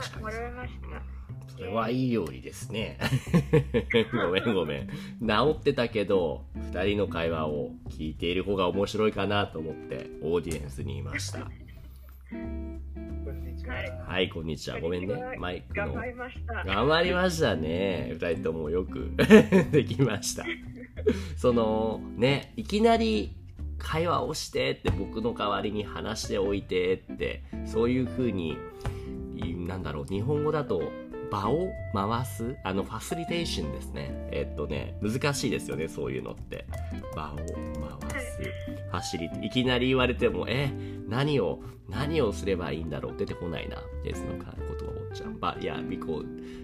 確かに。戻りました。それはいい料理ですね。ごめんごめん。治ってたけど、二人の会話を聞いている方が面白いかなと思って、オーディエンスにいました。は。はいはい、こんにちは。ごめんね。マイクの頑張。りました。頑張りましたね。二人ともよく できました。その、ね、いきなり会話をしてって僕の代わりに話しておいてって、そういう風に、いなんだろう、日本語だと場を回すあの、ファシリテーションですね。えっとね、難しいですよね、そういうのって。場を回す。ファシリテいきなり言われても、え、何を、何をすればいいんだろう出てこないな。ですのか、言葉をちゃん。But yeah, we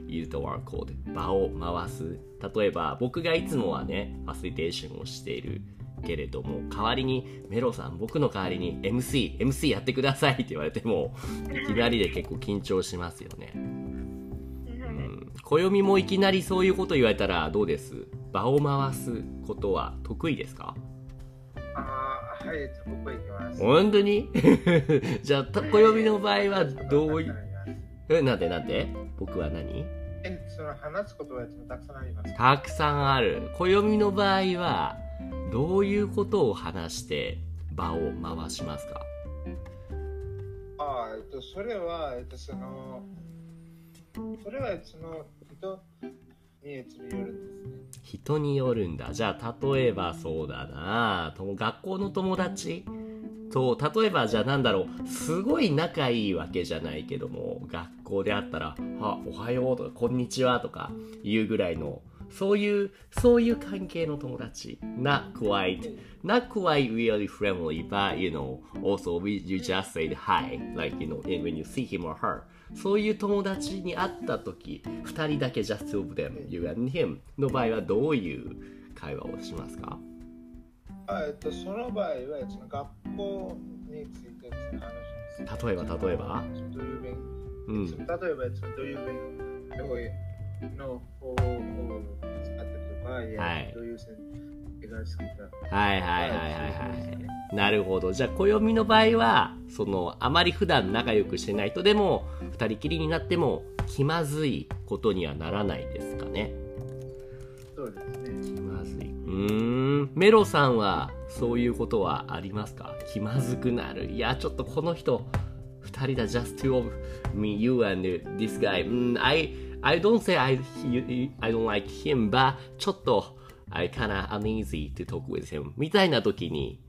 use the word called 場を回す。例えば、僕がいつもはね、ファシリテーションをしているけれども、代わりに、メロさん、僕の代わりに MC、MC やってくださいって言われても、いきなりで結構緊張しますよね。うん、暦もいきなりそういうこと言われたらどうです？場を回すことは得意ですか？あーはい、僕行きます。本当に？じゃあ、た暦の場合はどういう、え、なんでなんで？僕は何？えその話すことはたくさんあります。たくさんある。暦の場合は、どういうことを話して場を回しますか？あーえっと、それは、えっと、その、それは、その、人にえっとよるんですね。人によるんだ。じゃあ、例えばそうだなと学校の友達？と、例えばじゃあなんだろう、すごい仲いいわけじゃないけども、学校であったら、あ、おはようとか、こんにちはとか言うぐらいの、そういう、そういう関係の友達。not quite, not quite really friendly, but you know, also we, you just say hi, like you know, when you see him or her. そういう友達に会った時、二人だけ just two of them, you and him の場合はどういう会話をしますかあえっと、その場合は、学校について話し。例えば例えばどういう勉うん。例えば、どういう勉強の方法はい。はいはいはいはいはい。なるほど。じゃあ、暦の場合は、その、あまり普段仲良くしてない人でも、二人きりになっても、気まずいことにはならないですかね。そうですね。気まずい。うーん。メロさんは、そういうことはありますか？気まずくなる。いや、ちょっとこの人、二人だ、just two of me, you and this guy. うん、I, I don't say I, you- I don't like him, but ちょっと、I kinda uneasy to talk with him. みたいな時に、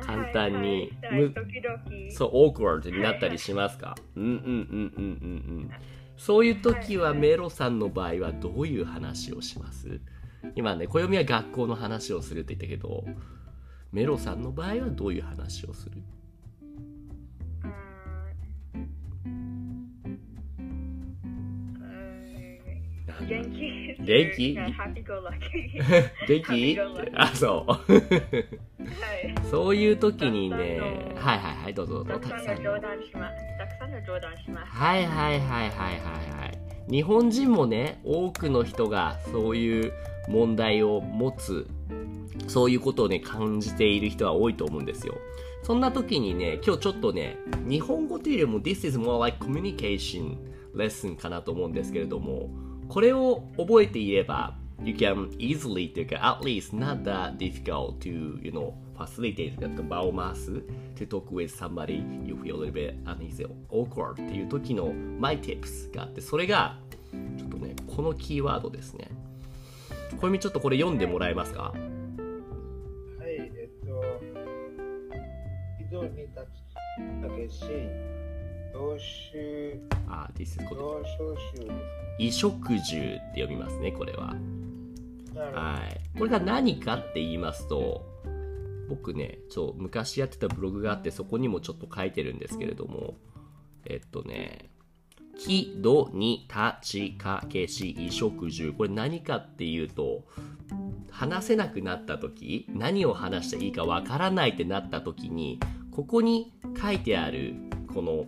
簡単にはいはい。そう、awkward になったりしますか？うんうんうんうんうんうん。そういう時はメロさんの場合はどういう話をします？今ね、暦は学校の話をするって言ったけど、メロさんの場合はどういう話をする？元気元気？元気？あ、そう。はい。そういう時にね、はいはいはい、どうぞどうぞ。たくさんの冗談します。たくさんの冗談します。はいはいはいはいはいはい。日本人もね、多くの人がそういう問題を持つ、そういうことをね、感じている人は多いと思うんですよ。そんな時にね、今日ちょっとね、日本語というよりも This is more like communication lesson かなと思うんですけれども、これを覚えていれば、You can easily というか、at least not that difficult to, you know, facilitate なんか場を回す to talk with somebody you feel a little bit uneasy awkward っていう時の my tips があって、それが、ちょっとね、このキーワードですね。これみちょっとこれ読んでもらえますかはい、えっと、井戸に立つたけし、あ、と同州州です衣食住って読みますね、これは。はい。これが何かって言いますと、僕ね、そう、昔やってたブログがあって、そこにもちょっと書いてるんですけれども、えっとね、木、土に立ちかけし、衣食住。これ何かっていうと、話せなくなった時、何を話していいかわからないってなった時に、ここに書いてある、この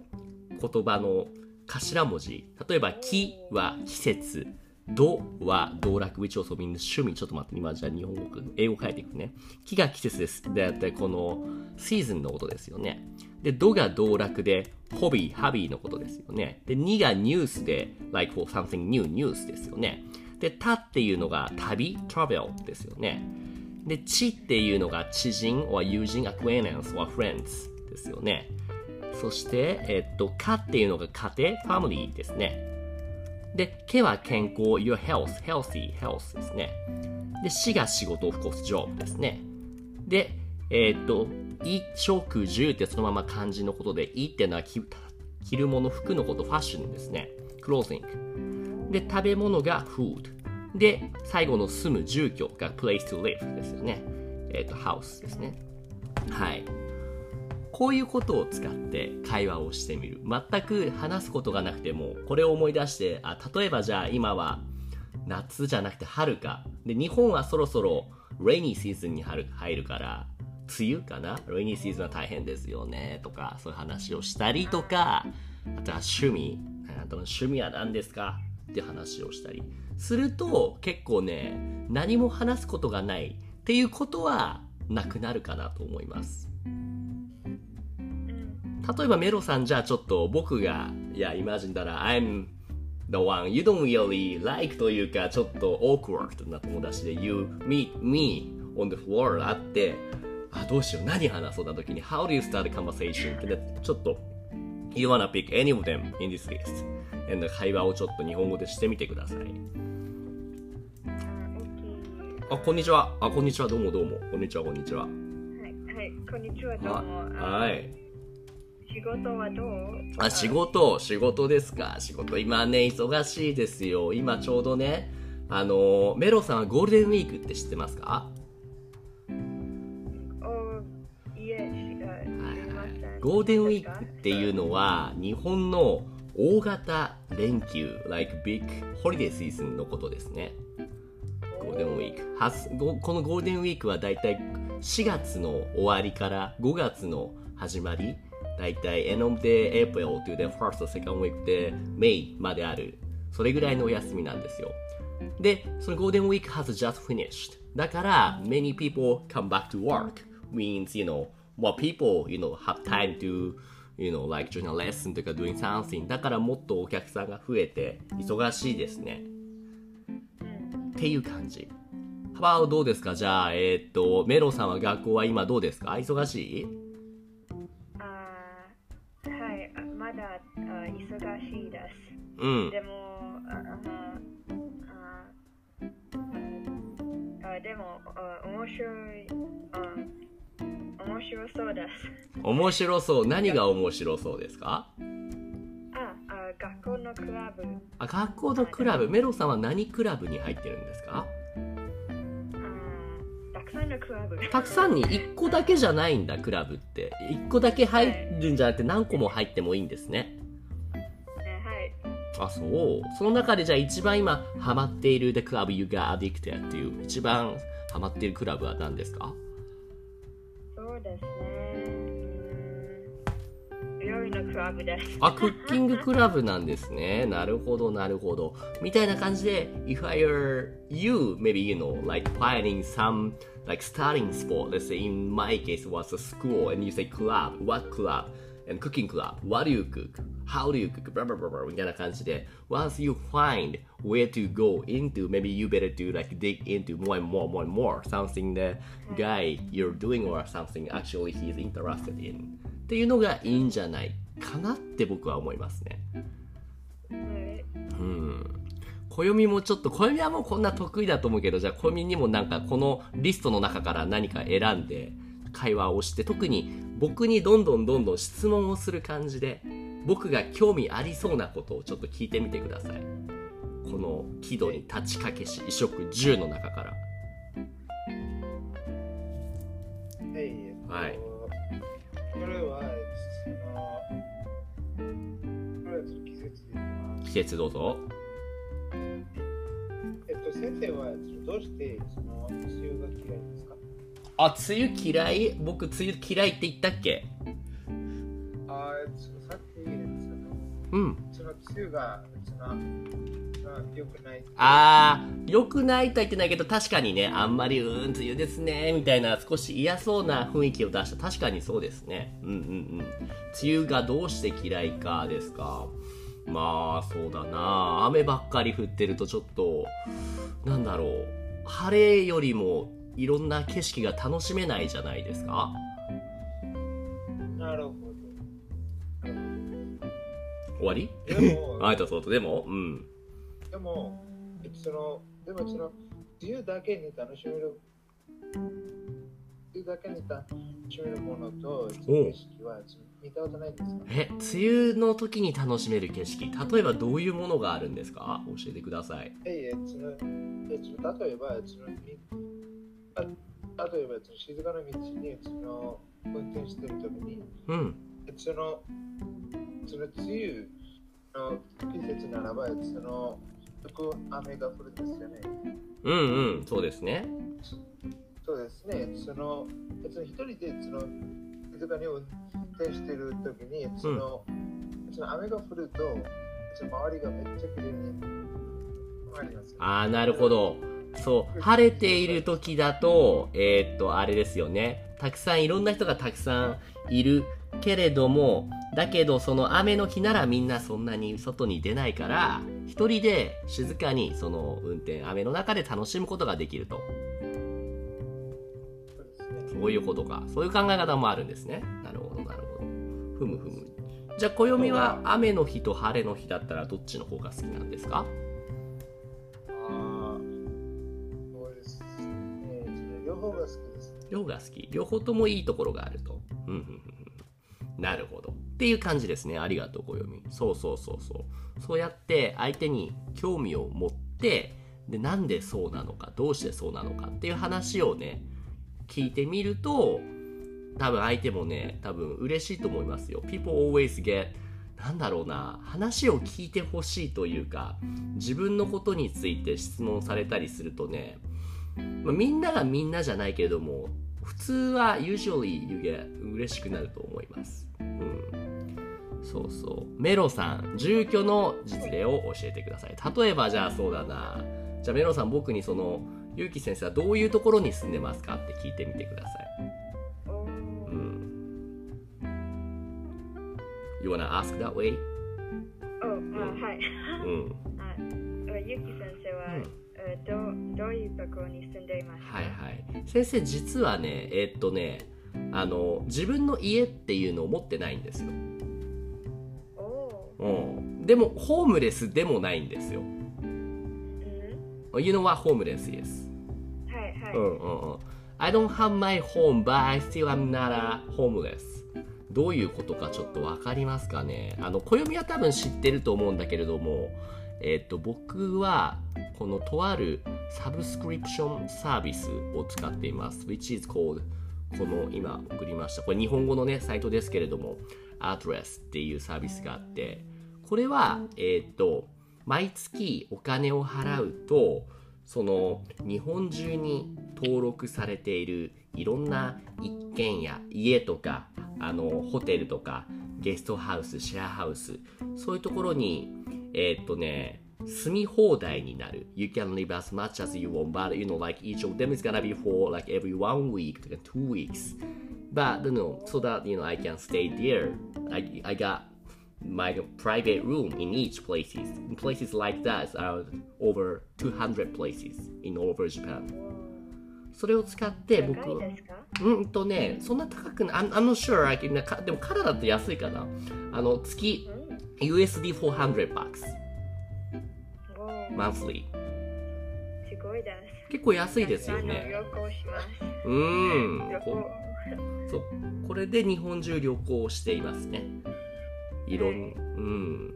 言葉の頭文字。例えば、木は季節。どは道楽 which also means 趣味。ちょっと待って、今じゃあ日本語、英語変えていくね。木が季節です。で、だいたいこのシーズンのことですよね。で、どが道楽で、ホビー、ハビーのことですよね。で、にがニュースで、like for something new, ニュースですよね。で、たっていうのが旅、travel ですよね。で、ちっていうのが知人 or 友人 acquaintance or friends ですよね。そして、えっと、かっていうのが家庭 family ですね。で、けは健康 your health healthy health ですね。で、しが仕事 of course job ですね。で、えっと、衣食住ってそのまま漢字のことで、いってのは着着るもの、服のこと、ファッションですね。clothing。で、食べ物が food。で、最後の住む住居が place to live ですよね。えっ、と、house ですね。はい。こういうことを使って会話をしてみる。全く話すことがなくても、これを思い出して、あ、例えばじゃあ今は夏じゃなくて春か。で、日本はそろそろ rainy season に入るから、梅雨かな ?rainy season は大変ですよね。とか、そういう話をしたりとか、あとは趣味。あなたの趣味は何ですか？って話をしたりすると結構ね何も話すことがないっていうことはなくなるかなと思います例えばメロさんじゃあちょっと僕がいやイマジンだら I'm the one you don't really like というかちょっと awkward な友達で You meet me on the floor あってあどうしよう何話そうな時に How do you start a conversation? ってちょっと You wanna pick any of them in this list. And 会話をちょっと日本語でしてみてください。あ、こんにちは。あ、こんにちは。どうもどうも。こんにちは、こんにちは。はい、はい、こんにちは、どうも。あはい。仕事はどう？あ、仕事、仕事ですか？仕事。今ね、忙しいですよ。今ちょうどね、あの、メロさんはゴールデンウィークって知ってますか？ゴールデンウィークっていうのは日本の大型連休 like big holiday season のことですねゴールデンウィークはすごこのゴールデンウィークはだいたい4月の終わりから5月の始まりだいたい end of the April to the first or second week で May まであるそれぐらいのお休みなんですよで、そのゴールデンウィーク has just finished. だから、many people come back to work. means, you know, more people, you know, have time to, you know, like join a lesson とか doing something. だからもっとお客さんが増えて、忙しいですね。っていう感じ。ハバーどうですかじゃあ、えーっと、メロさんは学校は今どうですか忙しいはい、あまだあ忙しいです。うん。でも、ああああでもあ面白いあ面白そうです。面白そう。何が面白そうですか？ああ学校のクラブあ、学校のクラブ。メロさんは何クラブに入ってるんですか？あたくさんに1個だけじゃないんだ、クラブって。1個だけ入るんじゃなくて何個も入ってもいいんですね。はいあ、そう。その中でじゃあ一番今ハマっている The Club You Got Addicted っていう一番ハマっているクラブは何ですか？クラブですあ、クッキングクラブなんですね。なるほど、なるほど。みたいな感じで、if I were you, maybe, you know, like finding some, like starting sport, let's say in my case was a school, and you say club, what club? And cooking club, what do you cook? How do you cook? Blah, blah, blah, blah, みたいな感じで、once you find where to go into, maybe you better to like dig into more and more, more and more, something the guy you're doing or something actually he's interested in. っていうのがいいんじゃないかなって僕は思いますね。はいうん。暦もちょっと、暦はもうこんな得意だと思うけど、じゃあ暦にもなんかこのリストの中から何か選んで会話をして、特に僕にどんどんどんどん質問をする感じで、僕が興味ありそうなことをちょっと聞いてみてください。この木戸に立ちかけし、衣食住の中から。はいこれは、季節どうぞ。えっと、先生は、どうして、その、梅雨が嫌いですか？あ、梅雨嫌い？僕梅雨嫌いって言ったっけ？あーそのさっき、その、うん。その梅雨が、その、まあ良くない。あー、良くないとは言ってないけど、確かにね、あんまり、うーん、梅雨ですね、みたいな少し嫌そうな雰囲気を出した。確かにそうですね。うんうんうん。梅雨がどうして嫌いかですか。まあ、そうだな。雨ばっかり降ってるとちょっと、なんだろう。晴れよりもいろんな景色が楽しめないじゃないですか。なるほ終わり？ど。でも、あいたそうと、でも、うん。でも、その、でもその、梅雨だけに楽しめる、だけに楽しめるものと、景色は見たことないですか？え、梅雨の時に楽しめる景色、例えばどういうものがあるんですか？教えてください。ええ、その、えその例えば、その、みあ例えば、その静かな道に、その、運転してるときに、うん。その、その梅雨の季節ならば、その、よく雨が降るんですよね。うんうん、そうですね。そうですね。その、その一人で、その、静かに運転してるときに、その、その雨が降ると、その周りがめっちゃ綺麗になります。ああ、なるほど。そう、晴れている時だと、えーっと、あれですよね。たくさん、いろんな人がたくさんいるけれども、だけど、その雨の日ならみんなそんなに外に出ないから、一人で静かにその運転、雨の中で楽しむことができると。そういうことか。そういう考え方もあるんですね。なるほど、なるほど。ふむふむ。じゃあ、暦は雨の日と晴れの日だったらどっちの方が好きなんですか？ああ、そうですね。両方が好きです。両方が好き。両方ともいいところがあると。うんうんうんうんなるほど。っていう感じですね。ありがとう、暦。そうそうそうそう。そうやって相手に興味を持って、で、なんでそうなのか、どうしてそうなのかっていう話をね、聞いてみると、多分相手もね、多分嬉しいと思いますよ。People always get なんだろうな、話を聞いてほしいというか、自分のことについて質問されたりするとね、まあ、みんながみんなじゃないけれども、普通は usually you get 嬉しくなると思います。うん。そうそう。メロさん、住居の実例を教えてください。例えばじゃあそうだな。じゃあメロさん僕にその、ゆうき先生はどういうところに住んでますかって聞いてみてください。うん。You wanna ask that way? はい。うん。あゆき先生は、えどうどういうところに住んでいますか？はいはい。先生実はね、えーっとね、あの、自分の家っていうのを持ってないんですよ。おーうん。でも、ホームレスでもないんですよ。うん You know what homeless is? はい。うんうんうん。I don't have my home, but I still am not a homeless. どういうことかちょっとわかりますかね？あの、暦は多分知ってると思うんだけれども、えっと、僕は、このとあるサブスクリプションサービスを使っています。which is called この今送りました。これ日本語のね、サイトですけれども、Address っていうサービスがあって、これは、えっと、毎月お金を払うと、その日本中に登録されているいろんな一軒家家とかあのホテルとかゲストハウスシェアハウスそういうところにえーっとね住み放題になる You can live as much as you want but you know like each of them is gonna be for like every one week to two weeks but you know so that you know I can stay there I, I got my private room in each places. Places like that are over 200 places in all over Japan. それを使って僕うんとね、そんな高くない。I'm, I'm not sure. でもカナダって安いかな。あの、月うん USD 400 bucks monthly。すごいです。結構安いですよね。旅行します。うーん。そう。これで日本中旅行していますね。いろん、うん。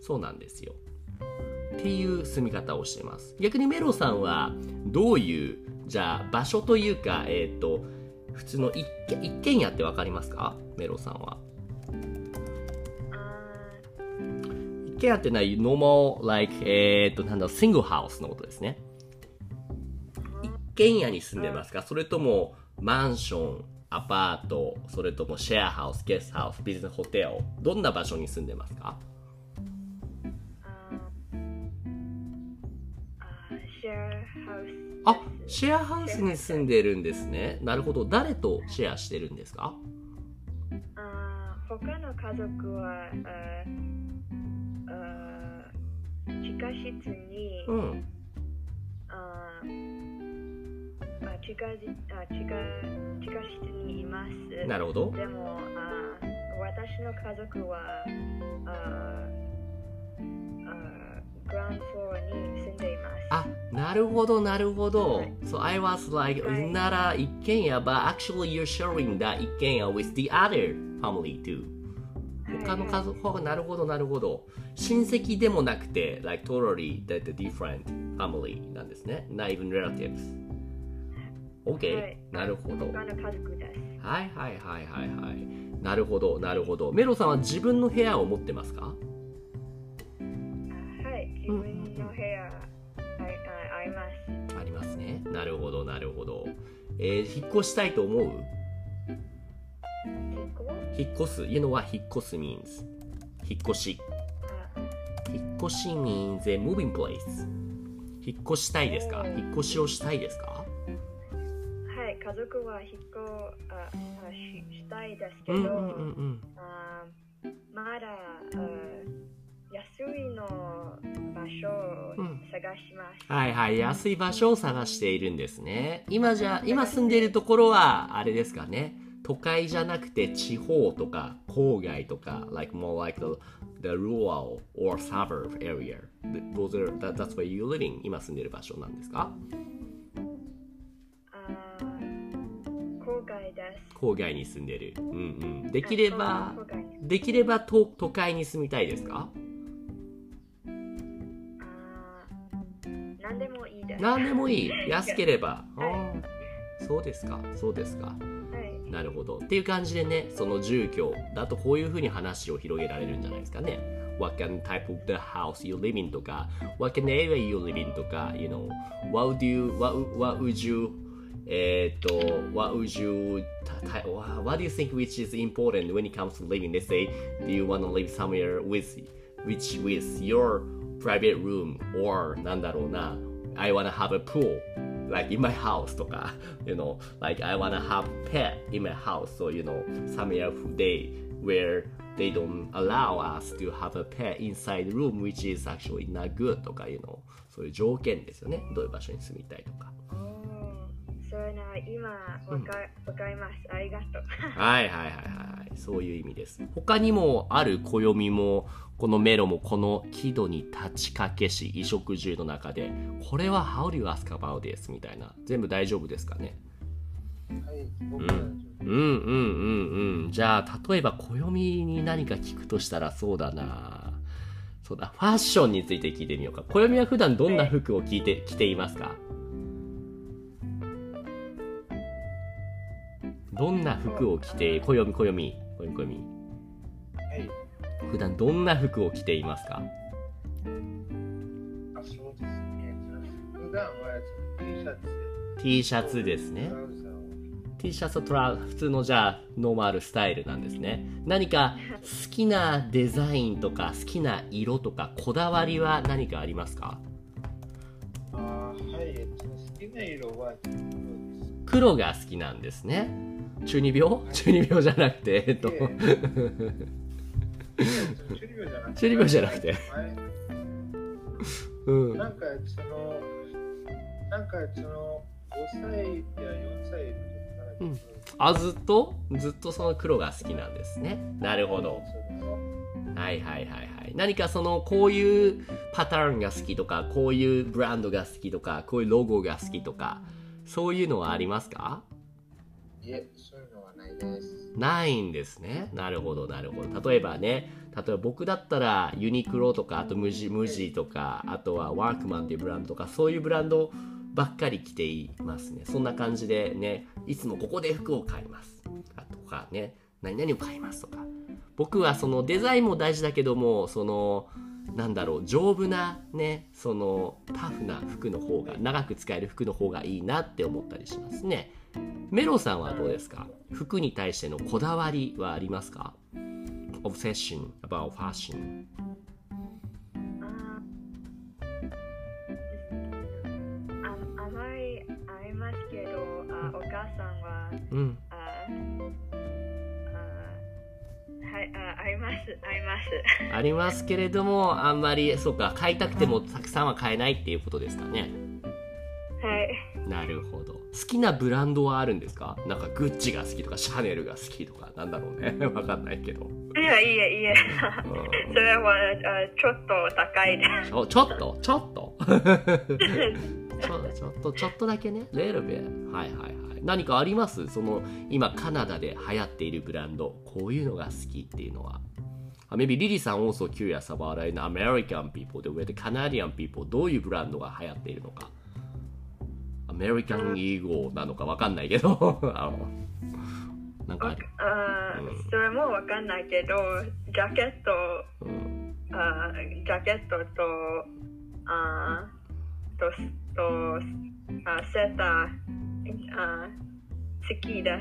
そうなんですよ。っていう住み方をしています。逆にメロさんはどういう、じゃあ場所というか、えっ、と、普通の一軒一軒家ってわかりますか？メロさんは。一軒家ってのは normal, like, えっ、と、なんだろう、シングルハウスのことですね。一軒家に住んでますか？それともマンション、アパート、それともシェアハウス、ゲストハウス、ビジネスホテル、どんな場所に住んでますか？シェアハウス。あ、シェアハウスに住んでるんですね。なるほど。誰とシェアしてるんですか？あー他の家族は、あーあー地下室に、うん。あーあ地下じあ地下地下室にいます。なるほど。でもあー私の家族はあグランドフロアに住んでいます。あ、なるほど、なるほどはい。So I was like, はいなら一軒家、but actually you're sharing that 一軒家 with the other family too. 他の家族、ほなるほど、なるほど。親戚でもなくて、like totally the different family なんですね。not even relatives. OK、はいなるほど。他の家族です。はいはいはいはいはい。なるほど、なるほど。メロさんは自分の部屋を持ってますか？自分の部屋、あああります。ありますね。なるほど、なるほど。えー引っ越したいと思う？引っ越す？You know what 引っ越す means? 引っ越し。あ引っ越し means a moving place. 引っ越したいですか？引っ越しをしたいですか？はい、家族は引っ越ああししたいですけど、うんうんうんうん。あまだあ安いの場所を探します。はいはい。安い場所を探しているんですね。今じゃ、今住んでいるところは、あれですかね。都会じゃなくて地方とか郊外とか、like more like the, the rural or suburb area. Those are, that, that's where you're living. 今住んでいる場所なんですか？あ郊外です。郊外に住んでる。うんうん。できればできれば都都会に住みたいですか？あ何でもいいです。何でもいい。安ければ。あはーそうですか。そうですか。はい。なるほど。っていう感じでね、その住居だとこういうふうに話を広げられるんじゃないですかね。What kind of type of the house you live in とか、What kind of area you live in とか、you know, what would you, what, what would you, えーっと、what would you, what do you think which is important when it comes to living? Let's say, do you want to live somewhere with, which with your private room or なんだろうな、I wanna have a pool like in my house とか you know like I wanna have pet in my house so you know somewhere they where they don't allow us to have a pet inside room which is actually not good とか you know そういう条件ですよねどういう場所に住みたいとかそういうのは今わか,、わかります。ありがとう。はいはいはいはいそういう意味です。他にもある暦もこのメロもこの木戸に立ちかけし衣食住の中でこれは How do you ask about this? みたいな。全部大丈夫ですかね？はい、僕は大丈夫うんうんうんうん。じゃあ例えば暦に何か聞くとしたらそうだな。そうだ。ファッションについて聞いてみようか。暦は普段どんな服を着て着ていますか？どんな服を着て暦暦。暦暦。はい。普段どんな服を着ていますか？あ、そうですね。普段は T シャツ。T シャツですね。T シャツとトラ普通のじゃあノーマルスタイルなんですね。何か好きなデザインとか好きな色とかこだわりは何かありますか？あはい、えっと、好きな色は黒です。黒が好きなんですね中二病？中二病じゃなくてえっと。で中二病じゃなくて。中二病じゃなくて。前うん。なんかその、なんかその、5歳や4歳の時からうん。あずっと？ずっとその黒が好きなんですね。なるほど。はいはいはいはい。何かそのこういうパターンが好きとかこういうブランドが好きとかこういうロゴが好きとかそういうのはありますか？いえ、そういうのはないです。ないんですね。なるほどなるほど。例えばね例えば僕だったらユニクロとかあとムジムジとかあとはワークマンっていうブランドとかそういうブランドばっかり着ていますね。そんな感じでねいつもここで服を買います。あとかね何々を買いますとか。僕はそのデザインも大事だけどもそのなんだろう丈夫なねそのタフな服の方が長く使える服の方がいいなって思ったりしますね。メロさんはどうですか？服に対してのこだわりはありますか ?Obsession about fashion. ああまりありますけどあお母さんは、うん、ああはいあありますあります。ありますけれどもあんまりそうか買いたくてもたくさんは買えないっていうことですかね。きなブランドはあるんですか？なんかグッチが好きとか、シャネルが好きとか、なんだろうね。わかんないけど。いやいやいや。うん。それはあちょっと高い。ですちょちょっと？ちょっと？ちょちょっとちょっとだけね。little bit はいはいはい。何かあります？その今カナダで流行っているブランド。こういうのが好きっていうのは。あ Maybe リリさん also curious about it American people で with Canadian people どういうブランドが流行っているのか。アメリカンイーゴーなのかわかんないけど。あのなんかあうん。それもわかんないけどジャケットうん、あジャケットとあととあセーターあ好きで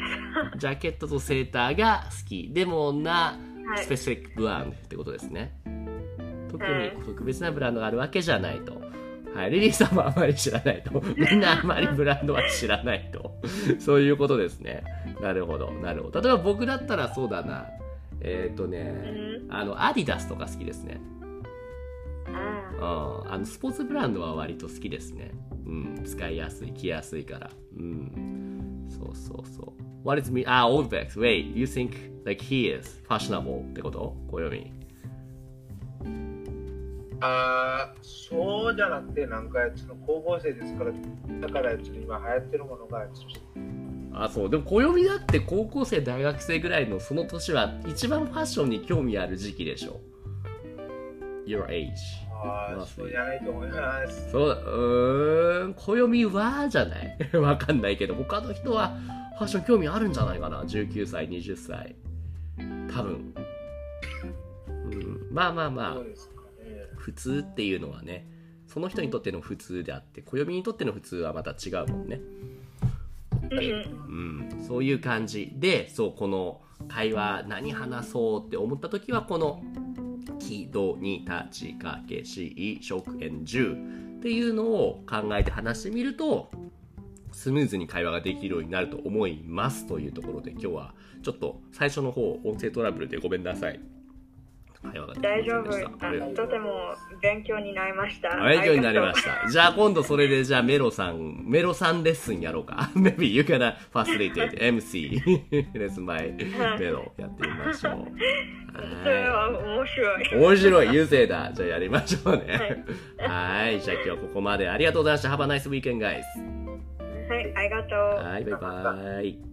す ジャケットとセーターが好き。でもなはい。スペシフィックブランドってことですね。特にはい。特別なブランドがあるわけじゃないと。はい、リリーさんもあまり知らないと。みんなあまりブランドは知らないと。そういうことですね。なるほど、なるほど。例えば僕だったらそうだな。えっ、とね、あの、アディダスとか好きですね。あうん。あの、スポーツブランドは割と好きですね。うん。使いやすい、着やすいから。うん。そうそうそう。What is me? あ、オールベックス。Wait, you think like he is fashionable ってこと？暦。あーそうじゃなくて、なんかその高校生ですから、だから今流行ってるものが、あ、そう。でも暦だって高校生、大学生ぐらいのその年は一番ファッションに興味ある時期でしょ。Your age. ああ、そうじゃないと思います。そう、うーん、暦はじゃない？わかんないけど、他の人はファッション興味あるんじゃないかな ?19 歳、20歳。多分。うん、まあまあまあそう、です。普通っていうのはね、その人にとっての普通であって、暦にとっての普通はまた違うもんね。うんうん、そういう感じでそうこの会話何話そうって思った時はこの「木戸に立ちかけし食塩十」っていうのを考えて話してみるとスムーズに会話ができるようになると思いますというところで今日はちょっと最初の方音声トラブルでごめんなさい会話ができませ大丈夫とても勉強になりました勉強になりまあした。じゃあ今度それでじゃあメロさん、メロさんレッスンやろうか。Maybe you gonna facilitate MC レッスン by メロやってみましょう。それはは面白いい。面白い、優勢だ。じゃあやりましょうね。はい。じゃあ今日はここまでありがとうございました。Have a nice weekend, guys. はいありがとうはい、バイバイ。